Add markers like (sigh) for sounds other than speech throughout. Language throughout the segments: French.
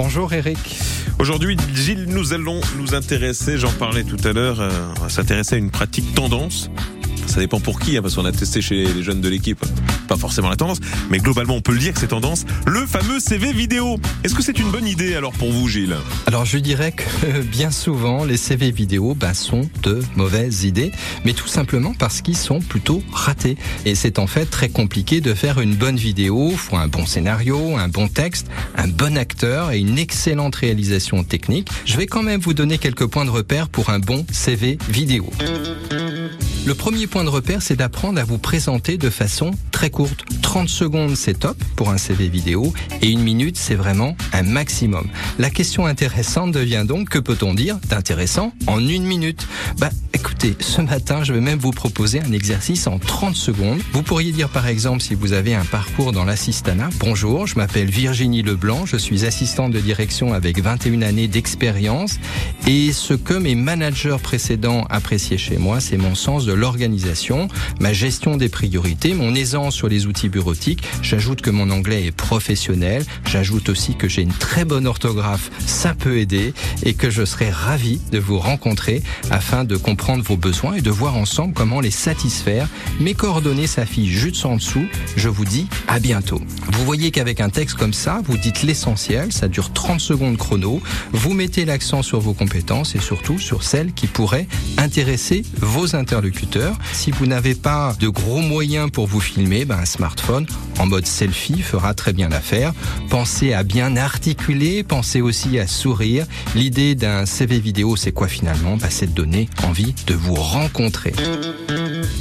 Bonjour Eric. Aujourd'hui, Gilles, nous allons nous intéresser, j'en parlais tout à l'heure, euh, on va s'intéresser à une pratique tendance. Ça dépend pour qui, hein, parce qu'on a testé chez les jeunes de l'équipe, pas forcément la tendance, mais globalement on peut le dire que c'est tendance, le fameux CV vidéo. Est-ce que c'est une bonne idée alors pour vous Gilles Alors je dirais que (laughs) bien souvent les CV vidéo ben, sont de mauvaises idées, mais tout simplement parce qu'ils sont plutôt ratés. Et c'est en fait très compliqué de faire une bonne vidéo, faut un bon scénario, un bon texte, un bon acteur et une excellente réalisation technique. Je vais quand même vous donner quelques points de repère pour un bon CV vidéo. Le premier point de repère, c'est d'apprendre à vous présenter de façon très courte. 30 secondes, c'est top pour un CV vidéo et une minute, c'est vraiment un maximum. La question intéressante devient donc, que peut-on dire d'intéressant en une minute? Bah, écoutez, ce matin, je vais même vous proposer un exercice en 30 secondes. Vous pourriez dire par exemple, si vous avez un parcours dans l'assistanat, bonjour, je m'appelle Virginie Leblanc, je suis assistante de direction avec 21 années d'expérience et ce que mes managers précédents appréciaient chez moi, c'est mon sens de l'organisation, ma gestion des priorités, mon aisance sur les outils bureautiques. J'ajoute que mon anglais est professionnel. J'ajoute aussi que j'ai une très bonne orthographe. Ça peut aider et que je serai ravi de vous rencontrer afin de comprendre vos besoins et de voir ensemble comment les satisfaire. Mes coordonnées s'affichent juste en dessous. Je vous dis à bientôt. Vous voyez qu'avec un texte comme ça, vous dites l'essentiel. Ça dure 30 secondes chrono. Vous mettez l'accent sur vos compétences et surtout sur celles qui pourraient intéresser vos interlocuteurs si vous n'avez pas de gros moyens pour vous filmer, ben un smartphone en mode selfie fera très bien l'affaire. Pensez à bien articuler, pensez aussi à sourire. L'idée d'un CV vidéo, c'est quoi finalement? Ben, C'est de donner envie de vous rencontrer.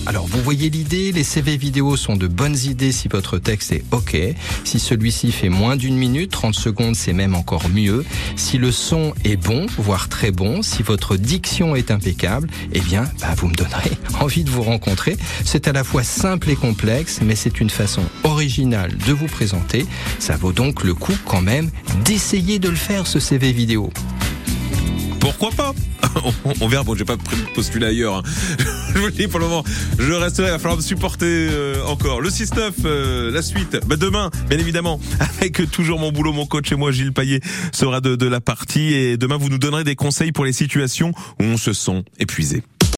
Alors vous voyez l'idée, les CV vidéo sont de bonnes idées si votre texte est OK. Si celui-ci fait moins d'une minute, 30 secondes, c'est même encore mieux. Si le son est bon, voire très bon, si votre diction est impeccable, eh bien, bah, vous me donnerez (laughs) envie de vous rencontrer. C'est à la fois simple et complexe, mais c'est une façon originale de vous présenter. Ça vaut donc le coup quand même d'essayer de le faire ce CV vidéo. Pourquoi pas? (laughs) on, verra, bon j'ai pas postulé ailleurs. Hein. (laughs) je vous le dis pour le moment, je resterai, il va falloir me supporter euh, encore. Le 6-9, euh, la suite, bah, demain, bien évidemment, (laughs) avec toujours mon boulot, mon coach et moi, Gilles Paillet, sera de, de la partie. Et demain, vous nous donnerez des conseils pour les situations où on se sent épuisé.